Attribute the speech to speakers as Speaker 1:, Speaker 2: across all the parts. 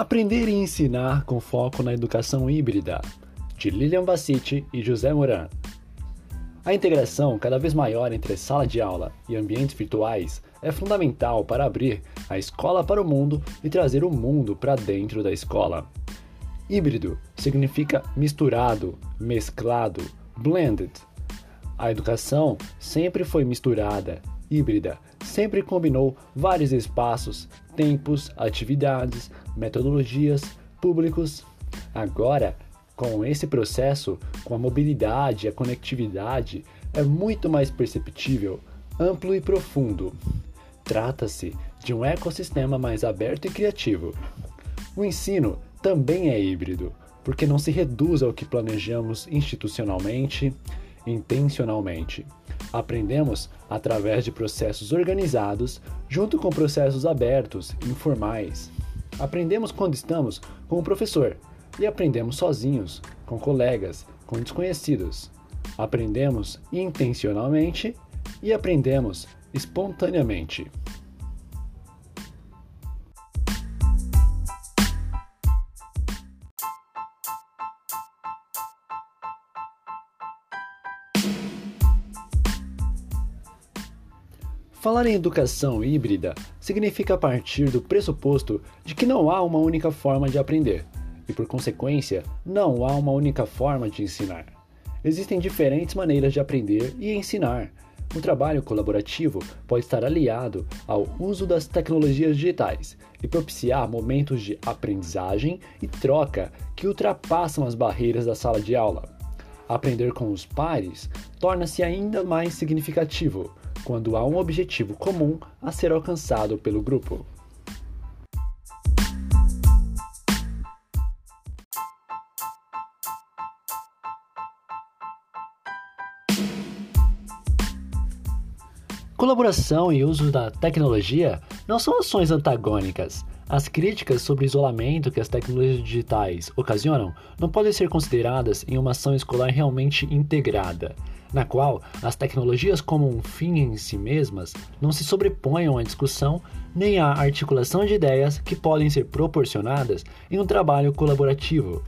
Speaker 1: Aprender e ensinar com foco na educação híbrida, de Lilian Bassiti e José Moran. A integração cada vez maior entre sala de aula e ambientes virtuais é fundamental para abrir a escola para o mundo e trazer o mundo para dentro da escola. Híbrido significa misturado, mesclado, blended. A educação sempre foi misturada, híbrida, sempre combinou vários espaços, tempos, atividades, metodologias, públicos. Agora, com esse processo, com a mobilidade a conectividade, é muito mais perceptível, amplo e profundo. Trata-se de um ecossistema mais aberto e criativo. O ensino também é híbrido, porque não se reduz ao que planejamos institucionalmente, intencionalmente. Aprendemos através de processos organizados, junto com processos abertos, informais. Aprendemos quando estamos com o professor e aprendemos sozinhos, com colegas, com desconhecidos. Aprendemos intencionalmente e aprendemos espontaneamente. Falar em educação híbrida significa partir do pressuposto de que não há uma única forma de aprender e, por consequência, não há uma única forma de ensinar. Existem diferentes maneiras de aprender e ensinar. O trabalho colaborativo pode estar aliado ao uso das tecnologias digitais e propiciar momentos de aprendizagem e troca que ultrapassam as barreiras da sala de aula. Aprender com os pares torna-se ainda mais significativo quando há um objetivo comum a ser alcançado pelo grupo. Colaboração e uso da tecnologia não são ações antagônicas. As críticas sobre o isolamento que as tecnologias digitais ocasionam não podem ser consideradas em uma ação escolar realmente integrada na qual as tecnologias como um fim em si mesmas não se sobreponham à discussão nem à articulação de ideias que podem ser proporcionadas em um trabalho colaborativo.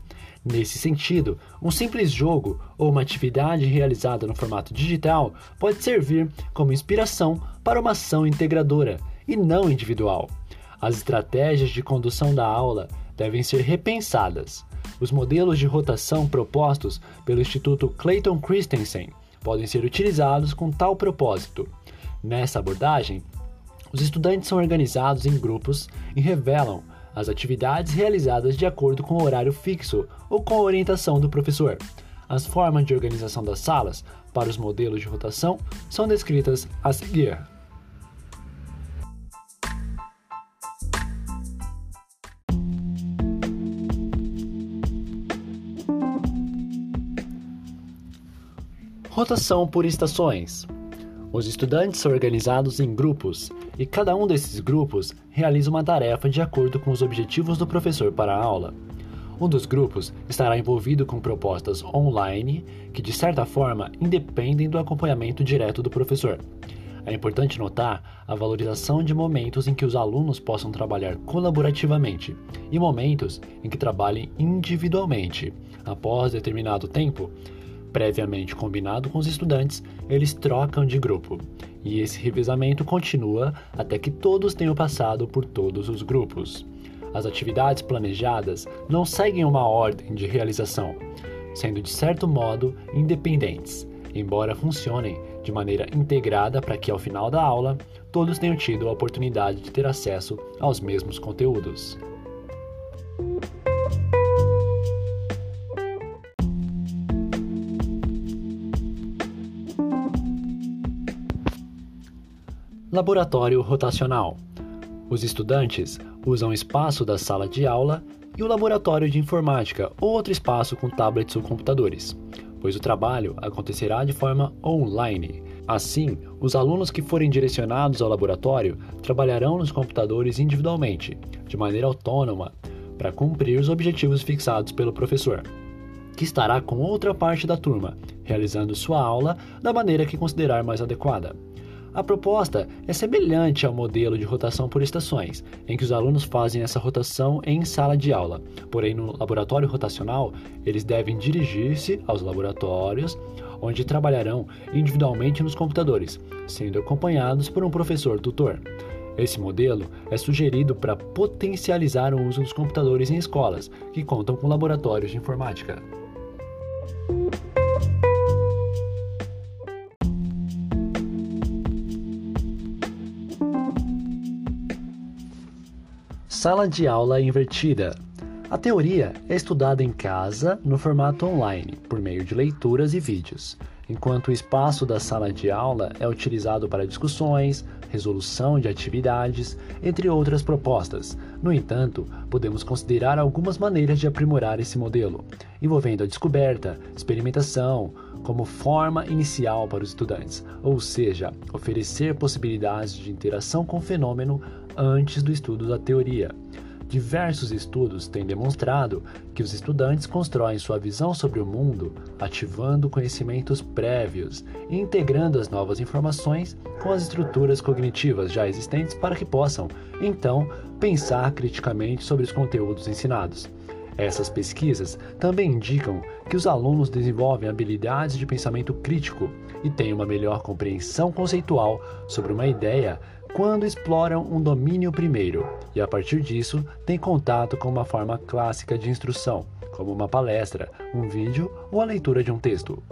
Speaker 1: Nesse sentido, um simples jogo ou uma atividade realizada no formato digital pode servir como inspiração para uma ação integradora e não individual. As estratégias de condução da aula devem ser repensadas. Os modelos de rotação propostos pelo Instituto Clayton Christensen podem ser utilizados com tal propósito. Nessa abordagem, os estudantes são organizados em grupos e revelam as atividades realizadas de acordo com o horário fixo ou com a orientação do professor. As formas de organização das salas para os modelos de rotação são descritas a seguir. Rotação por estações. Os estudantes são organizados em grupos e cada um desses grupos realiza uma tarefa de acordo com os objetivos do professor para a aula. Um dos grupos estará envolvido com propostas online que, de certa forma, independem do acompanhamento direto do professor. É importante notar a valorização de momentos em que os alunos possam trabalhar colaborativamente e momentos em que trabalhem individualmente. Após determinado tempo, previamente combinado com os estudantes, eles trocam de grupo. E esse revezamento continua até que todos tenham passado por todos os grupos. As atividades planejadas não seguem uma ordem de realização, sendo de certo modo independentes, embora funcionem de maneira integrada para que ao final da aula todos tenham tido a oportunidade de ter acesso aos mesmos conteúdos. Laboratório rotacional. Os estudantes usam o espaço da sala de aula e o laboratório de informática ou outro espaço com tablets ou computadores, pois o trabalho acontecerá de forma online. Assim, os alunos que forem direcionados ao laboratório trabalharão nos computadores individualmente, de maneira autônoma, para cumprir os objetivos fixados pelo professor, que estará com outra parte da turma, realizando sua aula da maneira que considerar mais adequada. A proposta é semelhante ao modelo de rotação por estações, em que os alunos fazem essa rotação em sala de aula. Porém, no laboratório rotacional, eles devem dirigir-se aos laboratórios, onde trabalharão individualmente nos computadores, sendo acompanhados por um professor tutor. Esse modelo é sugerido para potencializar o uso dos computadores em escolas que contam com laboratórios de informática. Sala de aula invertida. A teoria é estudada em casa no formato online, por meio de leituras e vídeos, enquanto o espaço da sala de aula é utilizado para discussões, resolução de atividades, entre outras propostas. No entanto, podemos considerar algumas maneiras de aprimorar esse modelo, envolvendo a descoberta, experimentação, como forma inicial para os estudantes, ou seja, oferecer possibilidades de interação com o fenômeno antes do estudo da teoria. Diversos estudos têm demonstrado que os estudantes constroem sua visão sobre o mundo ativando conhecimentos prévios e integrando as novas informações com as estruturas cognitivas já existentes para que possam, então, pensar criticamente sobre os conteúdos ensinados. Essas pesquisas também indicam que os alunos desenvolvem habilidades de pensamento crítico e têm uma melhor compreensão conceitual sobre uma ideia quando exploram um domínio primeiro e, a partir disso, têm contato com uma forma clássica de instrução, como uma palestra, um vídeo ou a leitura de um texto.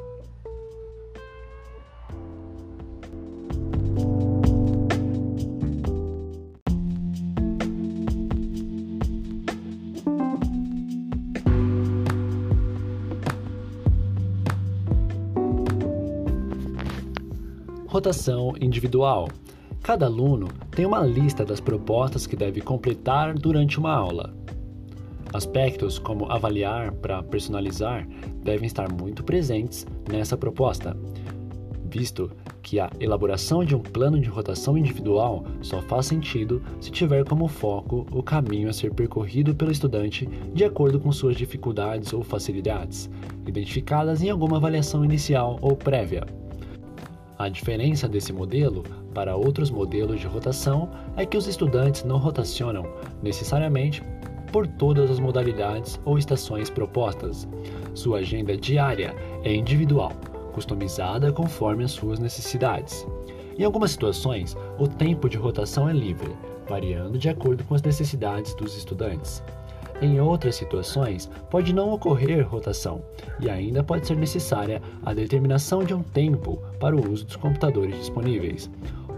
Speaker 1: Rotação individual Cada aluno tem uma lista das propostas que deve completar durante uma aula. Aspectos como avaliar para personalizar devem estar muito presentes nessa proposta, visto que a elaboração de um plano de rotação individual só faz sentido se tiver como foco o caminho a ser percorrido pelo estudante de acordo com suas dificuldades ou facilidades, identificadas em alguma avaliação inicial ou prévia. A diferença desse modelo para outros modelos de rotação é que os estudantes não rotacionam necessariamente por todas as modalidades ou estações propostas. Sua agenda diária é individual, customizada conforme as suas necessidades. Em algumas situações, o tempo de rotação é livre, variando de acordo com as necessidades dos estudantes. Em outras situações, pode não ocorrer rotação e ainda pode ser necessária a determinação de um tempo para o uso dos computadores disponíveis.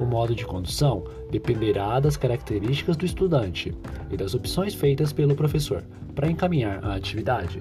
Speaker 1: O modo de condução dependerá das características do estudante e das opções feitas pelo professor para encaminhar a atividade.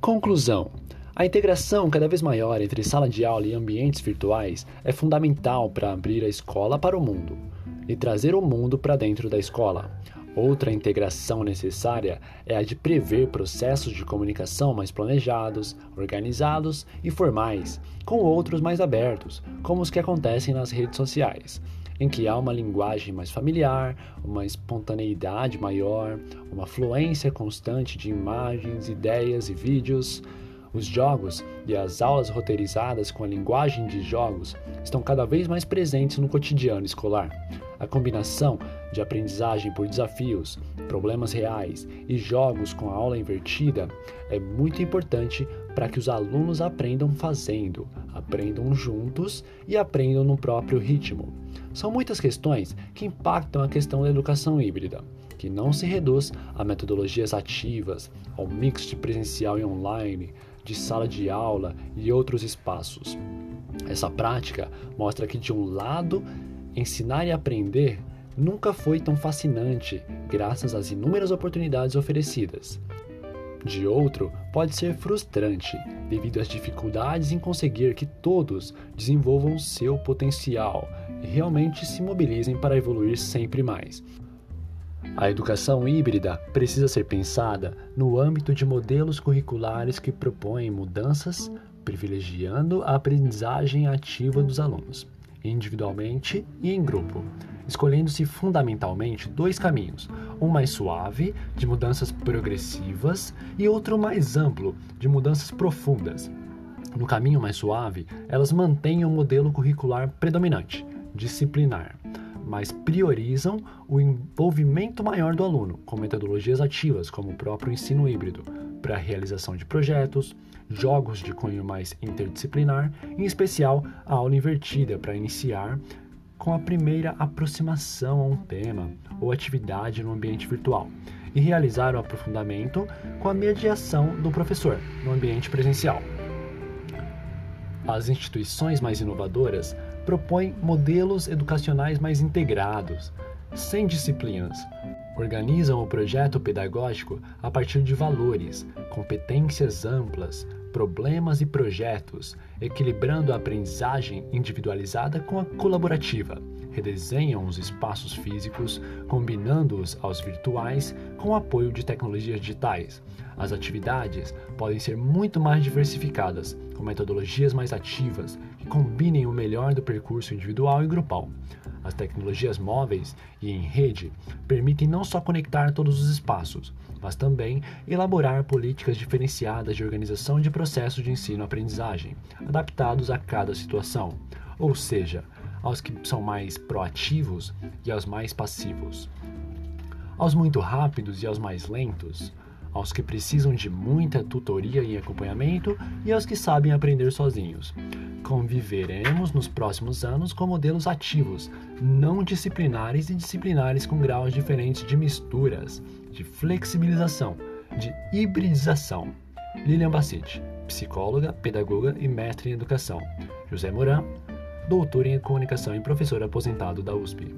Speaker 1: Conclusão: a integração cada vez maior entre sala de aula e ambientes virtuais é fundamental para abrir a escola para o mundo e trazer o mundo para dentro da escola. Outra integração necessária é a de prever processos de comunicação mais planejados, organizados e formais, com outros mais abertos, como os que acontecem nas redes sociais, em que há uma linguagem mais familiar, uma espontaneidade maior, uma fluência constante de imagens, ideias e vídeos. Os jogos e as aulas roteirizadas com a linguagem de jogos estão cada vez mais presentes no cotidiano escolar. A combinação de aprendizagem por desafios, problemas reais e jogos com a aula invertida é muito importante para que os alunos aprendam fazendo, aprendam juntos e aprendam no próprio ritmo. São muitas questões que impactam a questão da educação híbrida, que não se reduz a metodologias ativas, ao mix de presencial e online, de sala de aula e outros espaços. Essa prática mostra que, de um lado, ensinar e aprender nunca foi tão fascinante graças às inúmeras oportunidades oferecidas. De outro, pode ser frustrante devido às dificuldades em conseguir que todos desenvolvam seu potencial e realmente se mobilizem para evoluir sempre mais. A educação híbrida precisa ser pensada no âmbito de modelos curriculares que propõem mudanças, privilegiando a aprendizagem ativa dos alunos. individualmente e em grupo, escolhendo-se fundamentalmente dois caminhos: um mais suave, de mudanças progressivas, e outro mais amplo, de mudanças profundas. No caminho mais suave, elas mantêm o modelo curricular predominante, disciplinar, mas priorizam o envolvimento maior do aluno com metodologias ativas, como o próprio ensino híbrido, para a realização de projetos, jogos de cunho mais interdisciplinar, em especial a aula invertida para iniciar com a primeira aproximação a um tema ou atividade no ambiente virtual e realizar o aprofundamento com a mediação do professor no ambiente presencial. As instituições mais inovadoras propõem modelos educacionais mais integrados, sem disciplinas. Organizam o projeto pedagógico a partir de valores, competências amplas, problemas e projetos, equilibrando a aprendizagem individualizada com a colaborativa. Redesenham os espaços físicos, combinando-os aos virtuais com o apoio de tecnologias digitais. As atividades podem ser muito mais diversificadas, com metodologias mais ativas combinem o melhor do percurso individual e grupal. As tecnologias móveis e em rede permitem não só conectar todos os espaços, mas também elaborar políticas diferenciadas de organização de processos de ensino-aprendizagem, adaptados a cada situação, ou seja, aos que são mais proativos e aos mais passivos. Aos muito rápidos e aos mais lentos, aos que precisam de muita tutoria e acompanhamento e aos que sabem aprender sozinhos. Conviveremos nos próximos anos com modelos ativos, não disciplinares e disciplinares com graus diferentes de misturas, de flexibilização, de hibridização. Lilian Bassett, psicóloga, pedagoga e mestre em educação. José Moran, doutor em comunicação e professor aposentado da USP.